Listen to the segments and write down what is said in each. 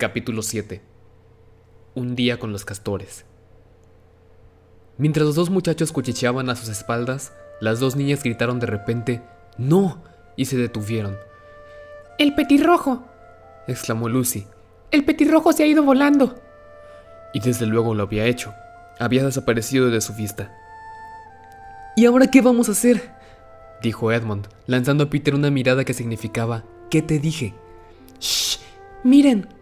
Capítulo 7 Un día con los castores. Mientras los dos muchachos cuchicheaban a sus espaldas, las dos niñas gritaron de repente ¡No! y se detuvieron. ¡El petirrojo! exclamó Lucy. ¡El petirrojo se ha ido volando! Y desde luego lo había hecho. Había desaparecido de su vista. ¿Y ahora qué vamos a hacer? dijo Edmund, lanzando a Peter una mirada que significaba ¿Qué te dije? ¡Shh! ¡Miren!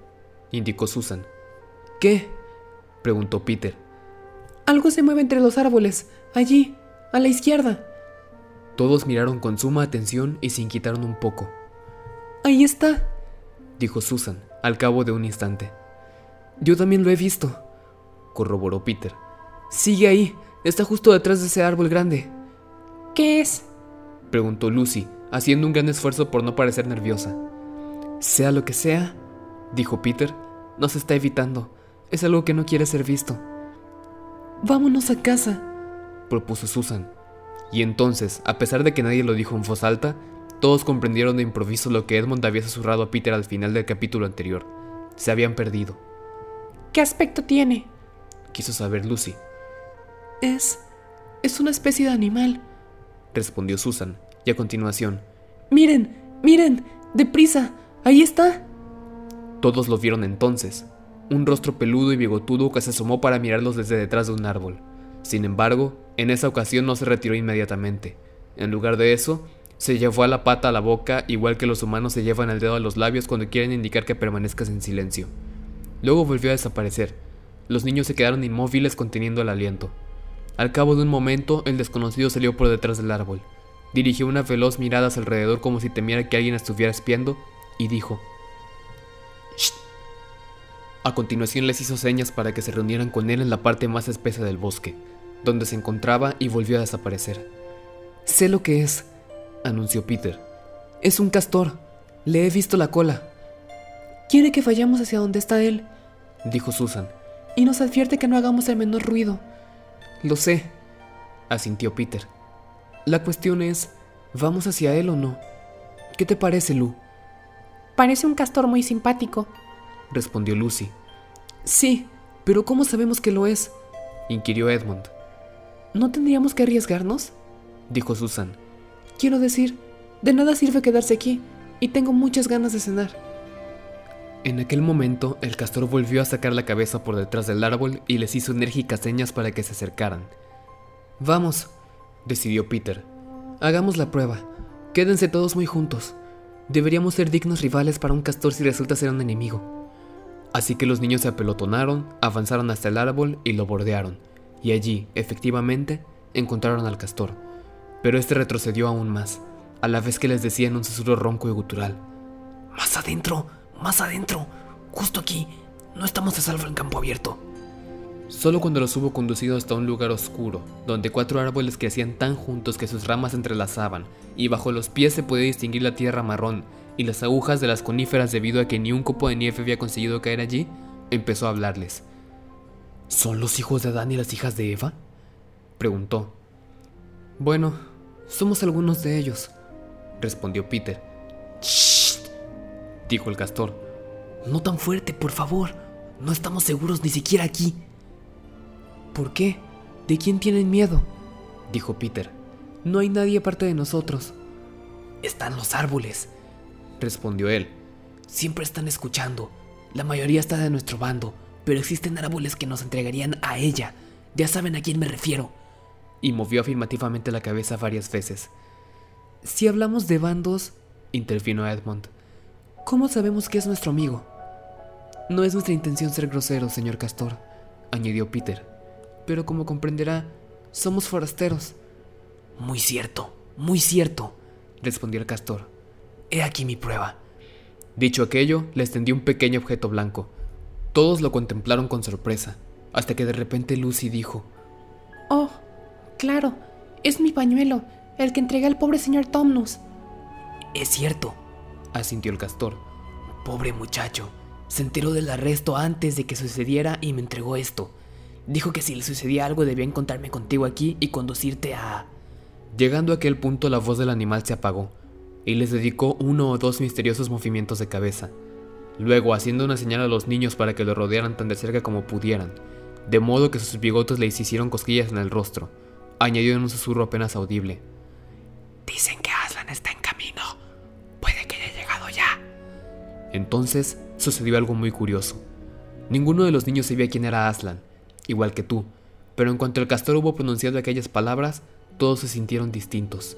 Indicó Susan. ¿Qué? preguntó Peter. Algo se mueve entre los árboles, allí, a la izquierda. Todos miraron con suma atención y se inquietaron un poco. Ahí está, dijo Susan, al cabo de un instante. Yo también lo he visto, corroboró Peter. Sigue ahí, está justo detrás de ese árbol grande. ¿Qué es? preguntó Lucy, haciendo un gran esfuerzo por no parecer nerviosa. Sea lo que sea, dijo Peter, nos está evitando. Es algo que no quiere ser visto. Vámonos a casa, propuso Susan. Y entonces, a pesar de que nadie lo dijo en voz alta, todos comprendieron de improviso lo que Edmund había susurrado a Peter al final del capítulo anterior. Se habían perdido. ¿Qué aspecto tiene? quiso saber Lucy. Es... es una especie de animal, respondió Susan, y a continuación. Miren, miren, deprisa, ahí está. Todos lo vieron entonces, un rostro peludo y bigotudo que se asomó para mirarlos desde detrás de un árbol. Sin embargo, en esa ocasión no se retiró inmediatamente. En lugar de eso, se llevó a la pata a la boca igual que los humanos se llevan el dedo a los labios cuando quieren indicar que permanezcas en silencio. Luego volvió a desaparecer. Los niños se quedaron inmóviles conteniendo el aliento. Al cabo de un momento, el desconocido salió por detrás del árbol. Dirigió una veloz mirada hacia alrededor como si temiera que alguien estuviera espiando y dijo, a continuación les hizo señas para que se reunieran con él en la parte más espesa del bosque, donde se encontraba y volvió a desaparecer. Sé lo que es, anunció Peter. Es un castor. Le he visto la cola. Quiere que vayamos hacia donde está él, dijo Susan. Y nos advierte que no hagamos el menor ruido. Lo sé, asintió Peter. La cuestión es, ¿vamos hacia él o no? ¿Qué te parece, Lu? Parece un castor muy simpático, respondió Lucy. Sí, pero ¿cómo sabemos que lo es? inquirió Edmund. ¿No tendríamos que arriesgarnos? dijo Susan. Quiero decir, de nada sirve quedarse aquí, y tengo muchas ganas de cenar. En aquel momento, el castor volvió a sacar la cabeza por detrás del árbol y les hizo enérgicas señas para que se acercaran. Vamos, decidió Peter. Hagamos la prueba. Quédense todos muy juntos. Deberíamos ser dignos rivales para un castor si resulta ser un enemigo. Así que los niños se apelotonaron, avanzaron hasta el árbol y lo bordearon, y allí, efectivamente, encontraron al castor. Pero este retrocedió aún más, a la vez que les decía en un susurro ronco y gutural: Más adentro, más adentro, justo aquí, no estamos a salvo en campo abierto. Solo cuando los hubo conducido hasta un lugar oscuro, donde cuatro árboles crecían tan juntos que sus ramas se entrelazaban, y bajo los pies se podía distinguir la tierra marrón y las agujas de las coníferas debido a que ni un copo de nieve había conseguido caer allí, empezó a hablarles. ¿Son los hijos de Adán y las hijas de Eva? preguntó. Bueno, somos algunos de ellos, respondió Peter. ¡Shh! dijo el castor. No tan fuerte, por favor. No estamos seguros ni siquiera aquí. ¿Por qué? ¿De quién tienen miedo? dijo Peter. No hay nadie aparte de nosotros. Están los árboles respondió él. Siempre están escuchando. La mayoría está de nuestro bando, pero existen árboles que nos entregarían a ella. Ya saben a quién me refiero. Y movió afirmativamente la cabeza varias veces. Si hablamos de bandos, intervino Edmund, ¿cómo sabemos que es nuestro amigo? No es nuestra intención ser groseros, señor Castor, añadió Peter. Pero como comprenderá, somos forasteros. Muy cierto, muy cierto, respondió el castor. He aquí mi prueba. Dicho aquello, le extendió un pequeño objeto blanco. Todos lo contemplaron con sorpresa, hasta que de repente Lucy dijo, Oh, claro, es mi pañuelo, el que entrega al pobre señor Tomnus. Es cierto, asintió el castor. Pobre muchacho, se enteró del arresto antes de que sucediera y me entregó esto. Dijo que si le sucedía algo debía encontrarme contigo aquí y conducirte a... Llegando a aquel punto la voz del animal se apagó, y les dedicó uno o dos misteriosos movimientos de cabeza. luego haciendo una señal a los niños para que lo rodearan tan de cerca como pudieran, de modo que sus bigotes le hicieron cosquillas en el rostro. Añadió en un susurro apenas audible. Dicen que Aslan está en camino. Puede que haya llegado ya. Entonces sucedió algo muy curioso. Ninguno de los niños sabía quién era Aslan, igual que tú, pero en cuanto el castor hubo pronunciado aquellas palabras, todos se sintieron distintos.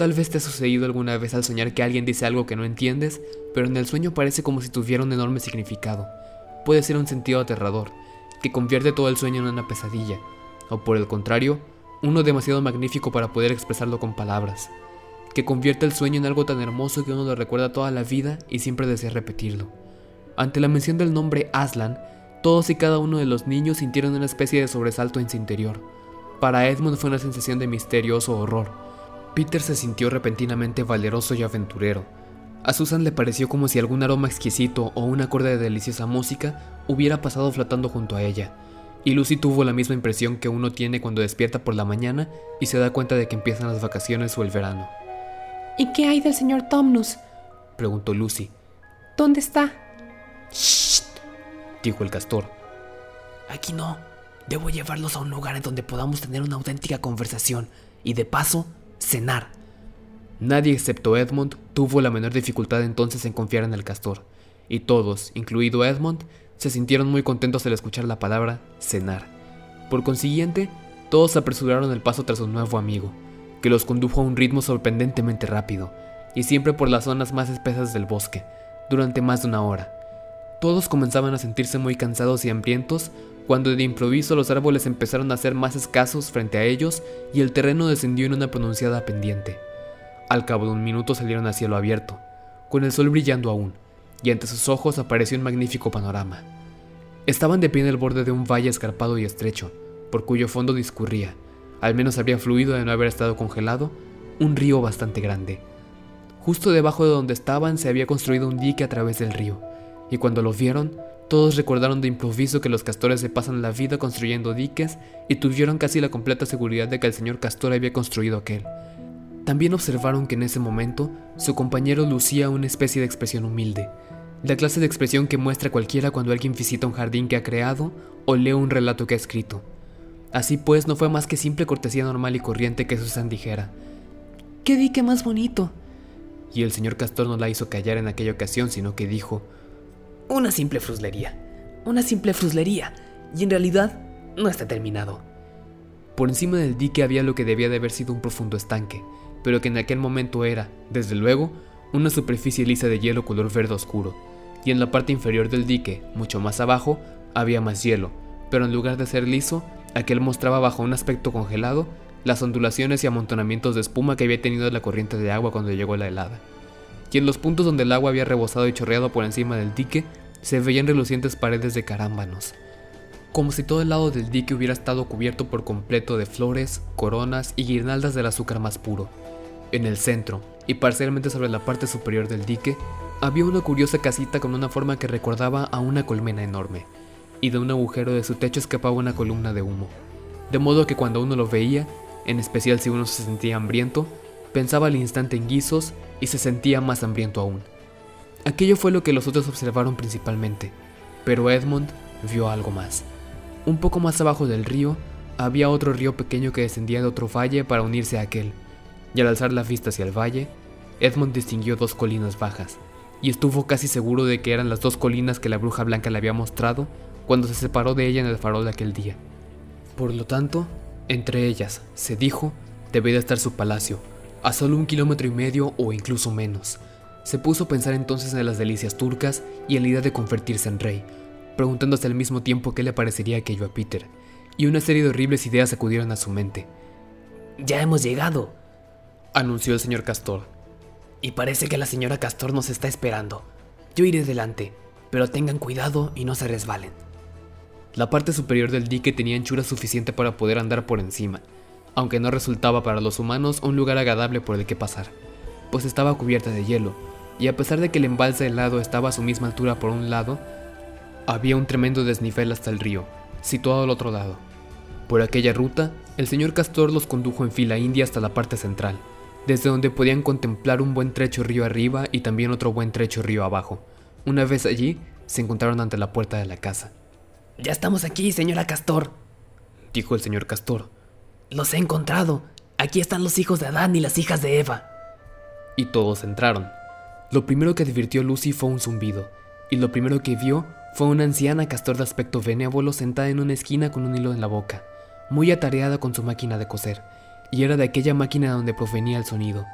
Tal vez te ha sucedido alguna vez al soñar que alguien dice algo que no entiendes, pero en el sueño parece como si tuviera un enorme significado. Puede ser un sentido aterrador, que convierte todo el sueño en una pesadilla, o por el contrario, uno demasiado magnífico para poder expresarlo con palabras, que convierte el sueño en algo tan hermoso que uno lo recuerda toda la vida y siempre desea repetirlo. Ante la mención del nombre Aslan, todos y cada uno de los niños sintieron una especie de sobresalto en su interior. Para Edmund fue una sensación de misterioso horror. Peter se sintió repentinamente valeroso y aventurero. A Susan le pareció como si algún aroma exquisito o un acorde de deliciosa música hubiera pasado flotando junto a ella. Y Lucy tuvo la misma impresión que uno tiene cuando despierta por la mañana y se da cuenta de que empiezan las vacaciones o el verano. ¿Y qué hay del señor Tomnus? preguntó Lucy. ¿Dónde está? ¡Shh! dijo el castor. Aquí no. Debo llevarlos a un lugar en donde podamos tener una auténtica conversación y de paso, cenar. Nadie excepto Edmund tuvo la menor dificultad entonces en confiar en el castor, y todos, incluido Edmund, se sintieron muy contentos al escuchar la palabra cenar. Por consiguiente, todos apresuraron el paso tras su nuevo amigo, que los condujo a un ritmo sorprendentemente rápido, y siempre por las zonas más espesas del bosque, durante más de una hora. Todos comenzaban a sentirse muy cansados y hambrientos cuando de improviso los árboles empezaron a ser más escasos frente a ellos y el terreno descendió en una pronunciada pendiente. Al cabo de un minuto salieron a cielo abierto, con el sol brillando aún, y ante sus ojos apareció un magnífico panorama. Estaban de pie en el borde de un valle escarpado y estrecho, por cuyo fondo discurría, al menos habría fluido de no haber estado congelado, un río bastante grande. Justo debajo de donde estaban se había construido un dique a través del río, y cuando lo vieron, todos recordaron de improviso que los castores se pasan la vida construyendo diques y tuvieron casi la completa seguridad de que el señor castor había construido aquel. También observaron que en ese momento su compañero lucía una especie de expresión humilde, la clase de expresión que muestra cualquiera cuando alguien visita un jardín que ha creado o lee un relato que ha escrito. Así pues, no fue más que simple cortesía normal y corriente que Susan dijera, ¡Qué dique más bonito! Y el señor Castor no la hizo callar en aquella ocasión, sino que dijo, Una simple fruslería, una simple fruslería, y en realidad no está terminado. Por encima del dique había lo que debía de haber sido un profundo estanque, pero que en aquel momento era, desde luego, una superficie lisa de hielo color verde oscuro, y en la parte inferior del dique, mucho más abajo, había más hielo, pero en lugar de ser liso, aquel mostraba bajo un aspecto congelado las ondulaciones y amontonamientos de espuma que había tenido la corriente de agua cuando llegó la helada. Y en los puntos donde el agua había rebosado y chorreado por encima del dique, se veían relucientes paredes de carámbanos, como si todo el lado del dique hubiera estado cubierto por completo de flores, coronas y guirnaldas del azúcar más puro. En el centro, y parcialmente sobre la parte superior del dique, había una curiosa casita con una forma que recordaba a una colmena enorme, y de un agujero de su techo escapaba una columna de humo, de modo que cuando uno lo veía, en especial si uno se sentía hambriento, pensaba al instante en guisos y se sentía más hambriento aún. Aquello fue lo que los otros observaron principalmente, pero Edmund vio algo más. Un poco más abajo del río había otro río pequeño que descendía de otro valle para unirse a aquel, y al alzar la vista hacia el valle, Edmund distinguió dos colinas bajas, y estuvo casi seguro de que eran las dos colinas que la bruja blanca le había mostrado cuando se separó de ella en el farol de aquel día. Por lo tanto, entre ellas, se dijo, debía de estar su palacio, a solo un kilómetro y medio o incluso menos. Se puso a pensar entonces en las delicias turcas y en la idea de convertirse en rey, preguntándose al mismo tiempo qué le parecería aquello a Peter, y una serie de horribles ideas acudieron a su mente. Ya hemos llegado, anunció el señor Castor. Y parece que la señora Castor nos está esperando. Yo iré delante, pero tengan cuidado y no se resbalen. La parte superior del dique tenía anchura suficiente para poder andar por encima, aunque no resultaba para los humanos un lugar agradable por el que pasar, pues estaba cubierta de hielo, y a pesar de que el embalse helado estaba a su misma altura por un lado, había un tremendo desnivel hasta el río, situado al otro lado. Por aquella ruta, el señor Castor los condujo en fila india hasta la parte central, desde donde podían contemplar un buen trecho río arriba y también otro buen trecho río abajo, Una vez allí, se encontraron ante la puerta de la casa. Ya estamos aquí, señora Castor, dijo el señor Castor. Los he encontrado. Aquí están los hijos de Adán y las hijas de Eva. Y todos entraron. Lo primero que advirtió Lucy fue un zumbido, y lo primero que vio fue una anciana castor de aspecto benévolo sentada en una esquina con un hilo en la boca, muy atareada con su máquina de coser, y era de aquella máquina donde provenía el sonido.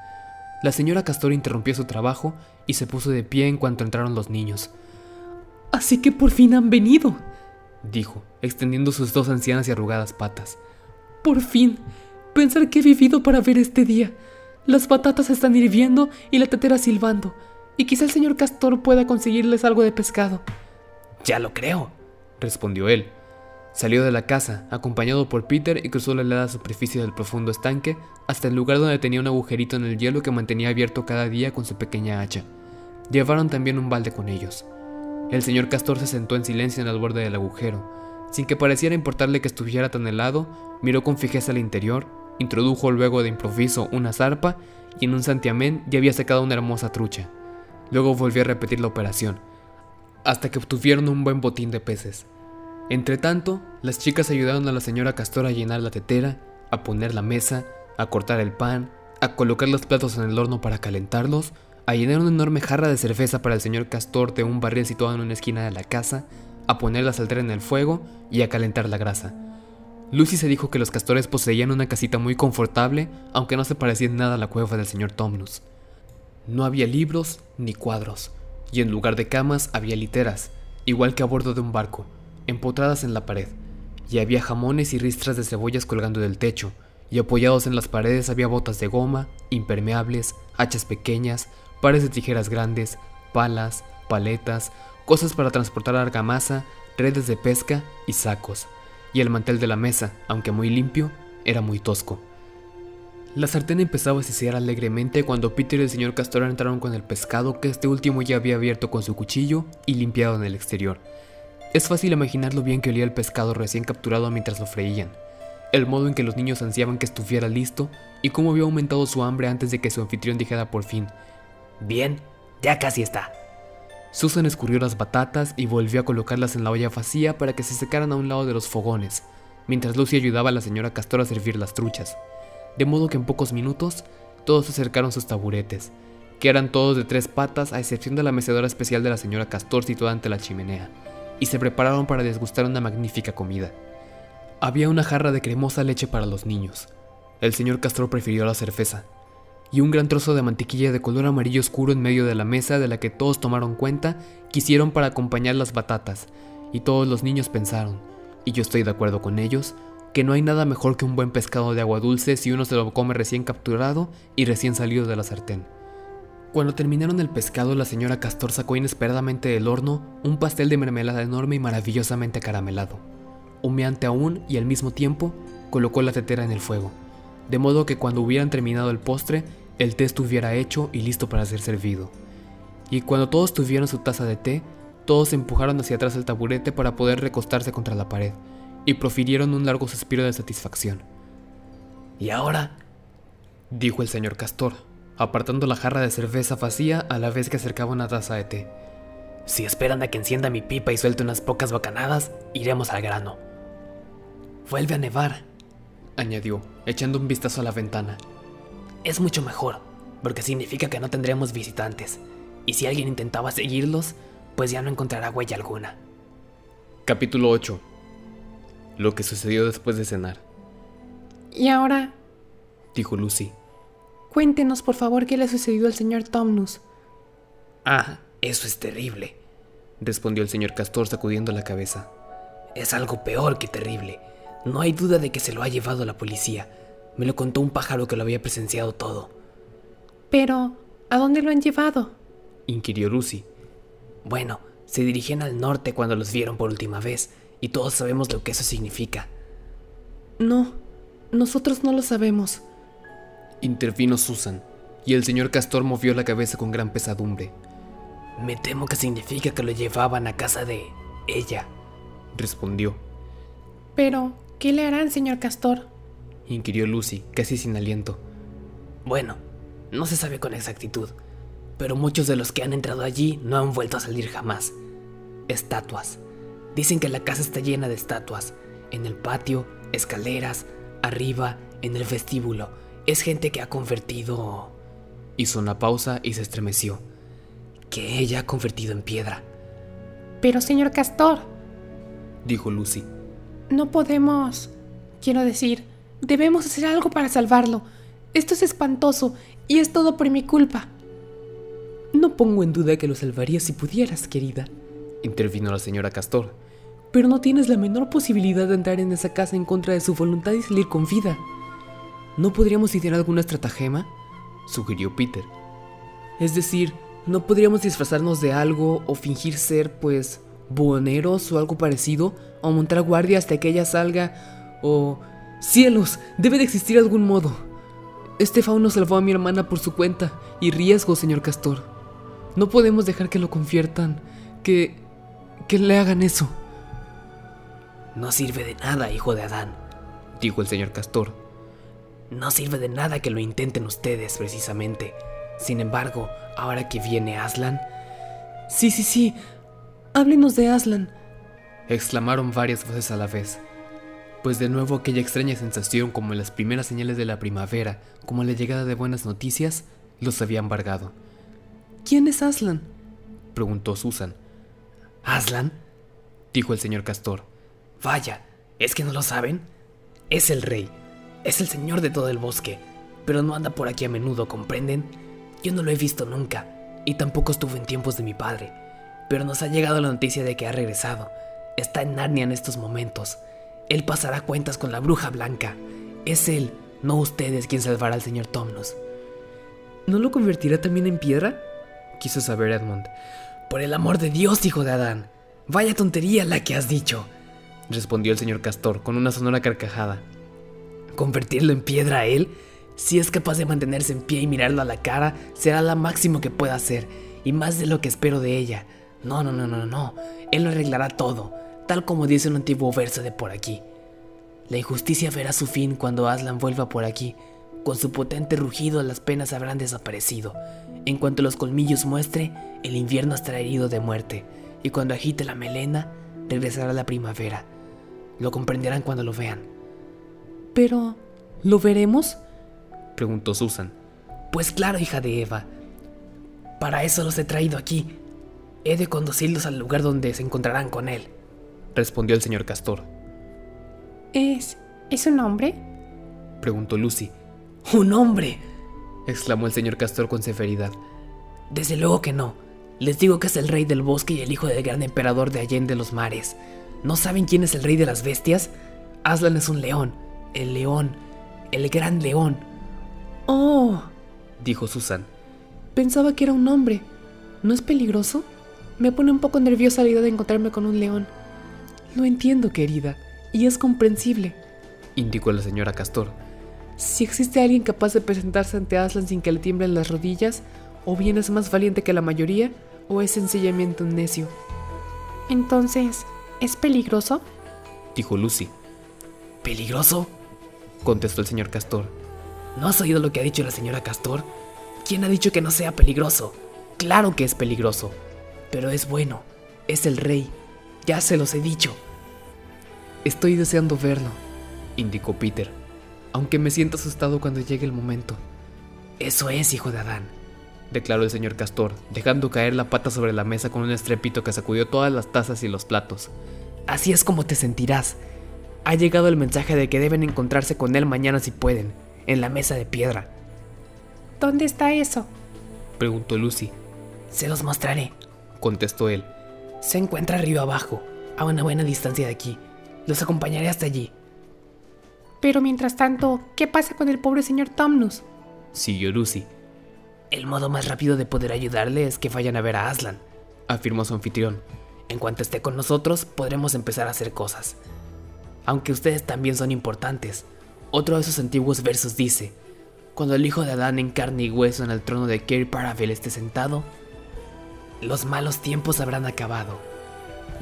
La señora Castor interrumpió su trabajo y se puso de pie en cuanto entraron los niños. Así que por fin han venido, dijo, extendiendo sus dos ancianas y arrugadas patas. Por fin. Pensar que he vivido para ver este día. Las patatas están hirviendo y la tetera silbando, y quizá el señor Castor pueda conseguirles algo de pescado. Ya lo creo, respondió él. Salió de la casa, acompañado por Peter, y cruzó la helada superficie del profundo estanque hasta el lugar donde tenía un agujerito en el hielo que mantenía abierto cada día con su pequeña hacha. Llevaron también un balde con ellos. El señor Castor se sentó en silencio en el borde del agujero. Sin que pareciera importarle que estuviera tan helado, miró con fijeza al interior, introdujo luego de improviso una zarpa y en un santiamén ya había sacado una hermosa trucha. Luego volvió a repetir la operación, hasta que obtuvieron un buen botín de peces. Entretanto, las chicas ayudaron a la señora Castor a llenar la tetera, a poner la mesa, a cortar el pan, a colocar los platos en el horno para calentarlos a llenar una enorme jarra de cerveza para el señor Castor de un barril situado en una esquina de la casa, a poner la saltera en el fuego y a calentar la grasa. Lucy se dijo que los castores poseían una casita muy confortable, aunque no se parecía en nada a la cueva del señor Tomnus. No había libros ni cuadros, y en lugar de camas había literas, igual que a bordo de un barco, empotradas en la pared, y había jamones y ristras de cebollas colgando del techo, y apoyados en las paredes había botas de goma, impermeables, hachas pequeñas, pares de tijeras grandes, palas, paletas, cosas para transportar argamasa, redes de pesca y sacos. Y el mantel de la mesa, aunque muy limpio, era muy tosco. La sartén empezaba a sisear alegremente cuando Peter y el señor Castor entraron con el pescado que este último ya había abierto con su cuchillo y limpiado en el exterior. Es fácil imaginar lo bien que olía el pescado recién capturado mientras lo freían, el modo en que los niños ansiaban que estuviera listo y cómo había aumentado su hambre antes de que su anfitrión dijera por fin, Bien, ya casi está. Susan escurrió las batatas y volvió a colocarlas en la olla vacía para que se secaran a un lado de los fogones, mientras Lucy ayudaba a la señora Castor a servir las truchas. De modo que en pocos minutos todos acercaron sus taburetes, que eran todos de tres patas a excepción de la mecedora especial de la señora Castor situada ante la chimenea, y se prepararon para desgustar una magnífica comida. Había una jarra de cremosa leche para los niños. El señor Castor prefirió la cerveza, y un gran trozo de mantequilla de color amarillo oscuro en medio de la mesa de la que todos tomaron cuenta, quisieron para acompañar las batatas, y todos los niños pensaron, y yo estoy de acuerdo con ellos, que no hay nada mejor que un buen pescado de agua dulce si uno se lo come recién capturado y recién salido de la sartén. Cuando terminaron el pescado, la señora Castor sacó inesperadamente del horno un pastel de mermelada enorme y maravillosamente caramelado. Humeante aún y al mismo tiempo, colocó la tetera en el fuego de modo que cuando hubieran terminado el postre, el té estuviera hecho y listo para ser servido. Y cuando todos tuvieron su taza de té, todos empujaron hacia atrás el taburete para poder recostarse contra la pared, y profirieron un largo suspiro de satisfacción. ¿Y ahora? dijo el señor Castor, apartando la jarra de cerveza vacía a la vez que acercaba una taza de té. Si esperan a que encienda mi pipa y suelte unas pocas bocanadas, iremos al grano. Vuelve a nevar, añadió, echando un vistazo a la ventana. Es mucho mejor, porque significa que no tendremos visitantes, y si alguien intentaba seguirlos, pues ya no encontrará huella alguna. Capítulo 8 Lo que sucedió después de cenar. ¿Y ahora? dijo Lucy. Cuéntenos, por favor, qué le sucedió al señor Tomnus. Ah, eso es terrible, respondió el señor Castor sacudiendo la cabeza. Es algo peor que terrible. No hay duda de que se lo ha llevado la policía. Me lo contó un pájaro que lo había presenciado todo. Pero, ¿a dónde lo han llevado? inquirió Lucy. Bueno, se dirigían al norte cuando los vieron por última vez, y todos sabemos lo que eso significa. No, nosotros no lo sabemos. Intervino Susan, y el señor Castor movió la cabeza con gran pesadumbre. Me temo que significa que lo llevaban a casa de ella, respondió. Pero, ¿Qué le harán, señor Castor? inquirió Lucy, casi sin aliento. Bueno, no se sabe con exactitud. pero muchos de los que han entrado allí no han vuelto a salir jamás. Estatuas. Dicen que la casa está llena de estatuas. En el patio, escaleras, arriba, en el vestíbulo. Es gente que ha convertido... Hizo una pausa y se estremeció. Que ella ha convertido en piedra. Pero, señor Castor, Dijo Lucy. No podemos... Quiero decir, debemos hacer algo para salvarlo. Esto es espantoso y es todo por mi culpa. No pongo en duda que lo salvarías si pudieras, querida. Intervino la señora Castor. Pero no tienes la menor posibilidad de entrar en esa casa en contra de su voluntad y salir con vida. ¿No podríamos idear alguna estratagema? Sugirió Peter. Es decir, ¿no podríamos disfrazarnos de algo o fingir ser, pues, buhoneros o algo parecido? ¿O montar guardia hasta que ella salga? ¿O... ¡Cielos! Debe de existir algún modo. Este fauno salvó a mi hermana por su cuenta y riesgo, señor Castor. No podemos dejar que lo conviertan, que... que le hagan eso. No sirve de nada, hijo de Adán. Dijo el señor Castor. No sirve de nada que lo intenten ustedes, precisamente. Sin embargo, ahora que viene Aslan, Sí, sí, sí. Háblenos de Aslan. Exclamaron varias voces a la vez. Pues de nuevo aquella extraña sensación como en las primeras señales de la primavera, como la llegada de buenas noticias, los había embargado. ¿Quién es Aslan? Preguntó Susan. Aslan, Dijo el señor Castor. vaya, ¿es que no lo saben? Es el rey, es el señor de todo el bosque, pero no anda por aquí a menudo, ¿comprenden? Yo no lo he visto nunca, y tampoco estuvo en tiempos de mi padre, pero nos ha llegado la noticia de que ha regresado. Está en Narnia en estos momentos. Él pasará cuentas con la bruja blanca. Es él, no ustedes, quien salvará al señor Tomnos. ¿No lo convertirá también en piedra? Quiso saber Edmund. Por el amor de Dios, hijo de Adán. Vaya tontería la que has dicho. Respondió el señor Castor con una sonora carcajada. Convertirlo en piedra a él, si es capaz de mantenerse en pie y mirarlo a la cara, será lo máximo que pueda hacer, y más de lo que espero de ella. No, no, no, no, no, él lo arreglará todo, tal como dice un antiguo verso de por aquí. La injusticia verá su fin cuando Aslan vuelva por aquí. Con su potente rugido las penas habrán desaparecido. En cuanto los colmillos muestre, el invierno estará herido de muerte, y cuando agite la melena, regresará la primavera. Lo comprenderán cuando lo vean. Pero... ¿Lo veremos? Preguntó Susan. Pues claro, hija de Eva. Para eso los he traído aquí. He de conducirlos al lugar donde se encontrarán con él. Respondió el señor Castor. ¿Es... es un hombre? Preguntó Lucy. ¡Un hombre! Exclamó el señor Castor con severidad. Desde luego que no. Les digo que es el rey del bosque y el hijo del gran emperador de Allende los mares. ¿No saben quién es el rey de las bestias? Aslan es un león. El león. El gran león. Oh, Dijo Susan. pensaba que era un hombre. ¿No es peligroso? Me pone un poco nerviosa la idea de encontrarme con un león. Lo entiendo, querida, y es comprensible. Indicó la señora Castor. Si existe alguien capaz de presentarse ante Aslan sin que le tiemblen las rodillas, o bien es más valiente que la mayoría, o es sencillamente un necio. Entonces, ¿es peligroso? Dijo Lucy. ¿Peligroso? Contestó el señor Castor. ¿No has oído lo que ha dicho la señora Castor? ¿Quién ha dicho que no sea peligroso? Claro que es peligroso. Pero es bueno. Es el rey. Ya se los he dicho. Estoy deseando verlo, Indicó Peter. aunque me siento asustado cuando llegue el momento. Eso es, hijo de Adán. Declaró el señor Castor, dejando caer la pata sobre la mesa con un estrépito que sacudió todas las tazas y los platos. Así es como te sentirás. Ha llegado el mensaje de que deben encontrarse con él mañana si pueden, en la mesa de piedra. ¿Dónde está eso? Preguntó Lucy. Se los mostraré. Contestó él. Se encuentra río abajo, a una buena distancia de aquí. Los acompañaré hasta allí. Pero mientras tanto, ¿qué pasa con el pobre señor Tomnus? Siguió Lucy. El modo más rápido de poder ayudarle es que vayan a ver a Aslan. Afirmó su anfitrión. En cuanto esté con nosotros, podremos empezar a hacer cosas. Aunque ustedes también son importantes. Otro de sus antiguos versos dice, cuando el hijo de Adán en carne y hueso en el trono de Kerry Paravel esté sentado, los malos tiempos habrán acabado.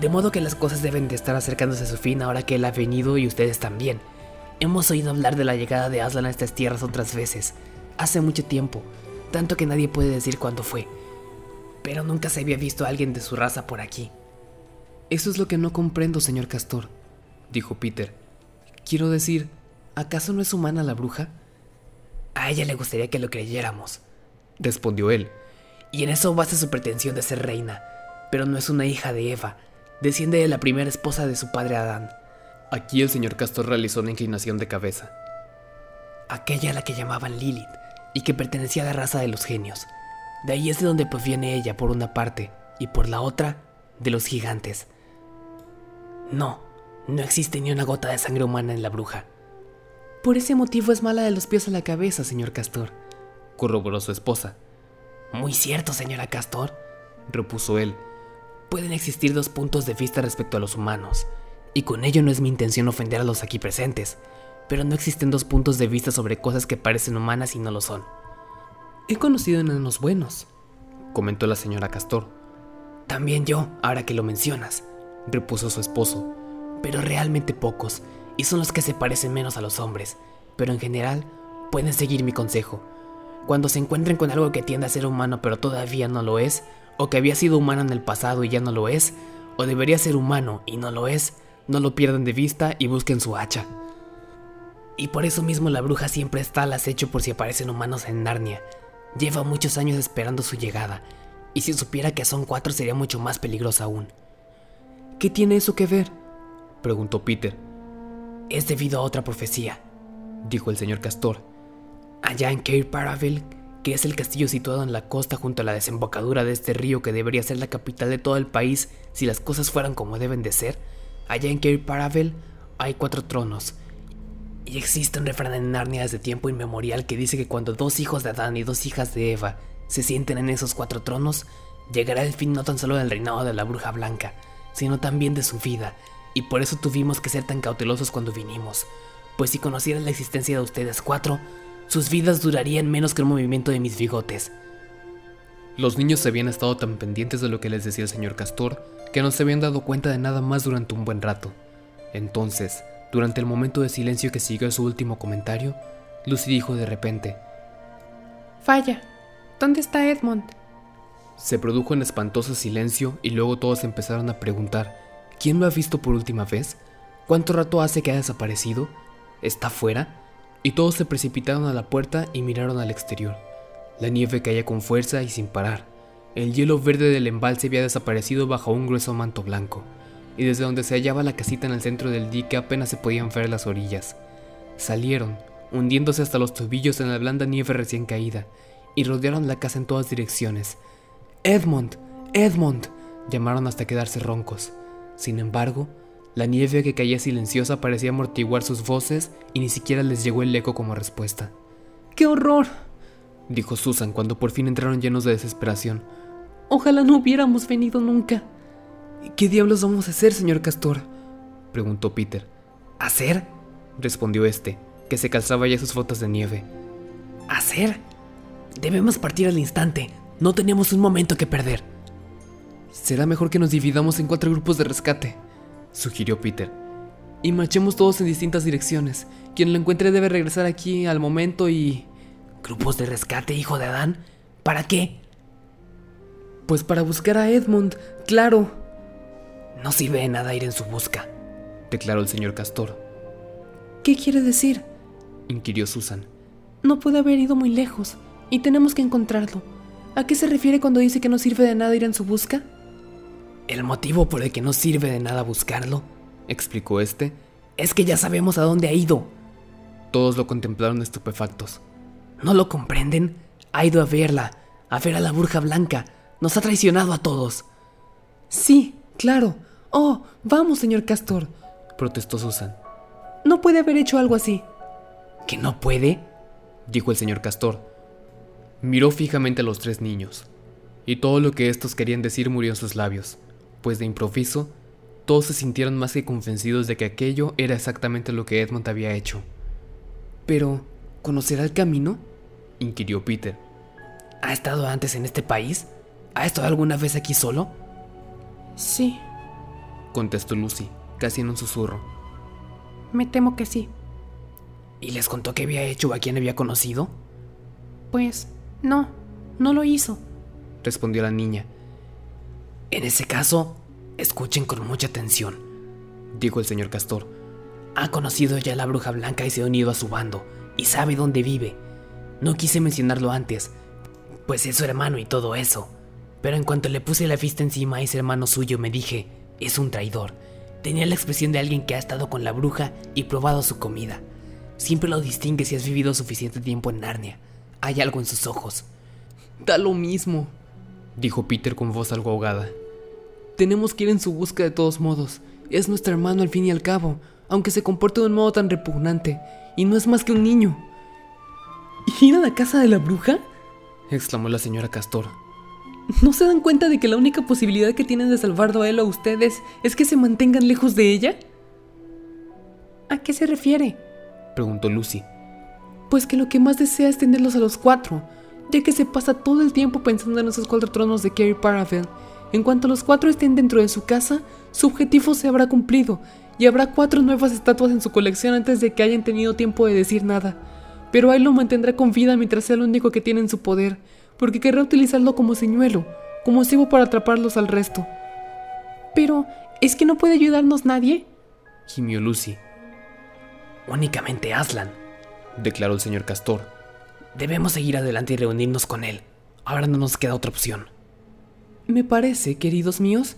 De modo que las cosas deben de estar acercándose a su fin ahora que él ha venido y ustedes también. Hemos oído hablar de la llegada de Aslan a estas tierras otras veces, hace mucho tiempo, tanto que nadie puede decir cuándo fue, pero nunca se había visto a alguien de su raza por aquí. Eso es lo que no comprendo, señor Castor, dijo Peter. Quiero decir, ¿acaso no es humana la bruja? A ella le gustaría que lo creyéramos, respondió él. Y en eso basa su pretensión de ser reina, pero no es una hija de Eva, desciende de la primera esposa de su padre Adán. Aquí el señor Castor realizó una inclinación de cabeza. Aquella a la que llamaban Lilith, y que pertenecía a la raza de los genios. De ahí es de donde proviene ella por una parte, y por la otra, de los gigantes. No, no existe ni una gota de sangre humana en la bruja. Por ese motivo es mala de los pies a la cabeza, señor Castor, corroboró su esposa. Muy cierto, señora Castor, repuso él. Pueden existir dos puntos de vista respecto a los humanos, y con ello no es mi intención ofender a los aquí presentes, pero no existen dos puntos de vista sobre cosas que parecen humanas y no lo son. He conocido enanos buenos, comentó la señora Castor. También yo, ahora que lo mencionas, repuso su esposo. Pero realmente pocos, y son los que se parecen menos a los hombres, pero en general pueden seguir mi consejo. Cuando se encuentren con algo que tiende a ser humano pero todavía no lo es, o que había sido humano en el pasado y ya no lo es, o debería ser humano y no lo es, no lo pierdan de vista y busquen su hacha. Y por eso mismo la bruja siempre está al acecho por si aparecen humanos en Narnia. Lleva muchos años esperando su llegada, y si supiera que son cuatro sería mucho más peligrosa aún. ¿Qué tiene eso que ver? preguntó Peter. Es debido a otra profecía, dijo el señor Castor. Allá en Cair Paravel, que es el castillo situado en la costa junto a la desembocadura de este río que debería ser la capital de todo el país si las cosas fueran como deben de ser, allá en Cair Paravel hay cuatro tronos, y existe un refrán en Narnia desde tiempo inmemorial que dice que cuando dos hijos de Adán y dos hijas de Eva se sienten en esos cuatro tronos, llegará el fin no tan solo del reinado de la bruja blanca, sino también de su vida, y por eso tuvimos que ser tan cautelosos cuando vinimos, pues si conocieran la existencia de ustedes cuatro, sus vidas durarían menos que el movimiento de mis bigotes. Los niños se habían estado tan pendientes de lo que les decía el señor Castor que no se habían dado cuenta de nada más durante un buen rato. Entonces, durante el momento de silencio que siguió su último comentario, Lucy dijo de repente, Falla, ¿dónde está Edmond? Se produjo un espantoso silencio y luego todos empezaron a preguntar, ¿quién lo ha visto por última vez? ¿Cuánto rato hace que ha desaparecido? ¿Está fuera? Y todos se precipitaron a la puerta y miraron al exterior. La nieve caía con fuerza y sin parar. El hielo verde del embalse había desaparecido bajo un grueso manto blanco y desde donde se hallaba la casita en el centro del dique apenas se podían ver las orillas. Salieron, hundiéndose hasta los tobillos en la blanda nieve recién caída, y rodearon la casa en todas direcciones. Edmond, Edmond, llamaron hasta quedarse roncos. Sin embargo, la nieve que caía silenciosa parecía amortiguar sus voces y ni siquiera les llegó el eco como respuesta. ¡Qué horror! dijo Susan cuando por fin entraron llenos de desesperación. Ojalá no hubiéramos venido nunca. ¿Qué diablos vamos a hacer, señor Castor? preguntó Peter. ¿Hacer? respondió este, que se calzaba ya sus botas de nieve. ¿Hacer? Debemos partir al instante. No tenemos un momento que perder. Será mejor que nos dividamos en cuatro grupos de rescate, sugirió Peter. Y marchemos todos en distintas direcciones. Quien lo encuentre debe regresar aquí al momento y... ¿Grupos de rescate, hijo de Adán? ¿Para qué? Pues para buscar a Edmund, claro. No sirve de nada ir en su busca, declaró el señor Castor. ¿Qué quiere decir? inquirió Susan. No puede haber ido muy lejos, y tenemos que encontrarlo. ¿A qué se refiere cuando dice que no sirve de nada ir en su busca? El motivo por el que no sirve de nada buscarlo, explicó este, es que ya sabemos a dónde ha ido. Todos lo contemplaron estupefactos. ¿No lo comprenden? Ha ido a verla, a ver a la burja blanca. Nos ha traicionado a todos. Sí, claro, Oh, vamos, señor Castor, protestó Susan. No puede haber hecho algo así. ¿Que no puede? dijo el señor Castor. Miró fijamente a los tres niños, y todo lo que estos querían decir murió en sus labios, pues de improviso, todos se sintieron más que convencidos de que aquello era exactamente lo que Edmund había hecho. Pero, ¿conocerá el camino? inquirió Peter. ¿Ha estado antes en este país? ¿Ha estado alguna vez aquí solo? Sí, contestó Lucy, casi en un susurro. Me temo que sí. ¿Y les contó qué había hecho o a quién había conocido? Pues, no, no lo hizo, respondió la niña, En ese caso, escuchen con mucha atención, dijo el señor Castor. Ha conocido ya a la bruja blanca y se ha unido a su bando, y sabe dónde vive. No quise mencionarlo antes, pues es su hermano y todo eso. Pero en cuanto le puse la fiesta encima a ese hermano suyo, me dije, es un traidor. Tenía la expresión de alguien que ha estado con la bruja y probado su comida. Siempre lo distingue si has vivido suficiente tiempo en Narnia. Hay algo en sus ojos. Da lo mismo, dijo Peter con voz algo ahogada. Tenemos que ir en su busca de todos modos. Es nuestro hermano al fin y al cabo, aunque se comporte de un modo tan repugnante, y no es más que un niño. ¿Ir a la casa de la bruja? exclamó la señora Castor. ¿No se dan cuenta de que la única posibilidad que tienen de salvarlo a él o a ustedes es que se mantengan lejos de ella? ¿A qué se refiere? preguntó Lucy. Pues que lo que más desea es tenerlos a los cuatro, ya que se pasa todo el tiempo pensando en esos cuatro tronos de Kerry Paravel. En cuanto los cuatro estén dentro de su casa, su objetivo se habrá cumplido y habrá cuatro nuevas estatuas en su colección antes de que hayan tenido tiempo de decir nada. Pero él lo mantendrá con vida mientras sea el único que tiene en su poder, porque querrá utilizarlo como señuelo, como cibo para atraparlos al resto. Pero, ¿es que no puede ayudarnos nadie? gimió Lucy. Únicamente Aslan, declaró el señor Castor. Debemos seguir adelante y reunirnos con él. Ahora no nos queda otra opción. Me parece, queridos míos,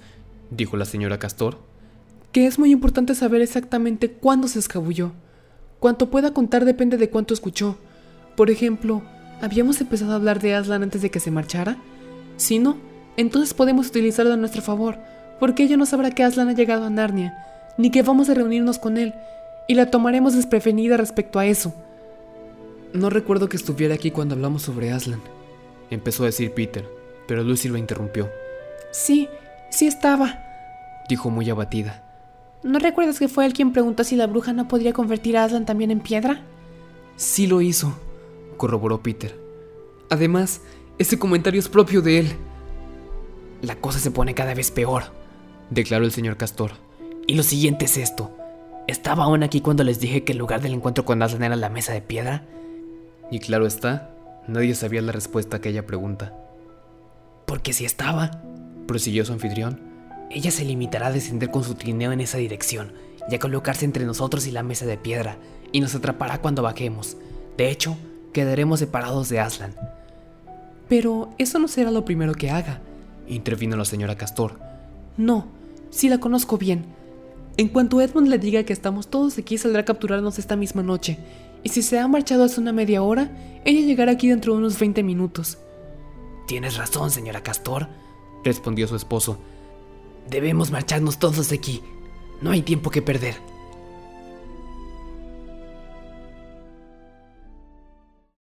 dijo la señora Castor, que es muy importante saber exactamente cuándo se escabulló. Cuanto pueda contar depende de cuánto escuchó. Por ejemplo, ¿habíamos empezado a hablar de Aslan antes de que se marchara? Si no, entonces podemos utilizarlo a nuestro favor, porque ella no sabrá que Aslan ha llegado a Narnia, ni que vamos a reunirnos con él, y la tomaremos desprevenida respecto a eso. No recuerdo que estuviera aquí cuando hablamos sobre Aslan, empezó a decir Peter, pero Lucy lo interrumpió. Sí, sí estaba, dijo muy abatida. ¿No recuerdas que fue él quien preguntó si la bruja no podría convertir a Aslan también en piedra? Sí lo hizo, corroboró Peter. Además, ese comentario es propio de él. La cosa se pone cada vez peor, declaró el señor Castor. Y lo siguiente es esto. ¿Estaba aún aquí cuando les dije que el lugar del encuentro con Aslan era la mesa de piedra? Y claro está, nadie sabía la respuesta a aquella pregunta. Porque si estaba, prosiguió su anfitrión, ella se limitará a descender con su trineo en esa dirección y a colocarse entre nosotros y la mesa de piedra, y nos atrapará cuando bajemos. De hecho, quedaremos separados de Aslan. Pero eso no será lo primero que haga, intervino la señora Castor. No, sí la conozco bien. En cuanto Edmund le diga que estamos todos aquí, saldrá a capturarnos esta misma noche. Y si se ha marchado hace una media hora, ella llegará aquí dentro de unos 20 minutos. Tienes razón, señora Castor, respondió su esposo. Debemos marcharnos todos de aquí. No hay tiempo que perder.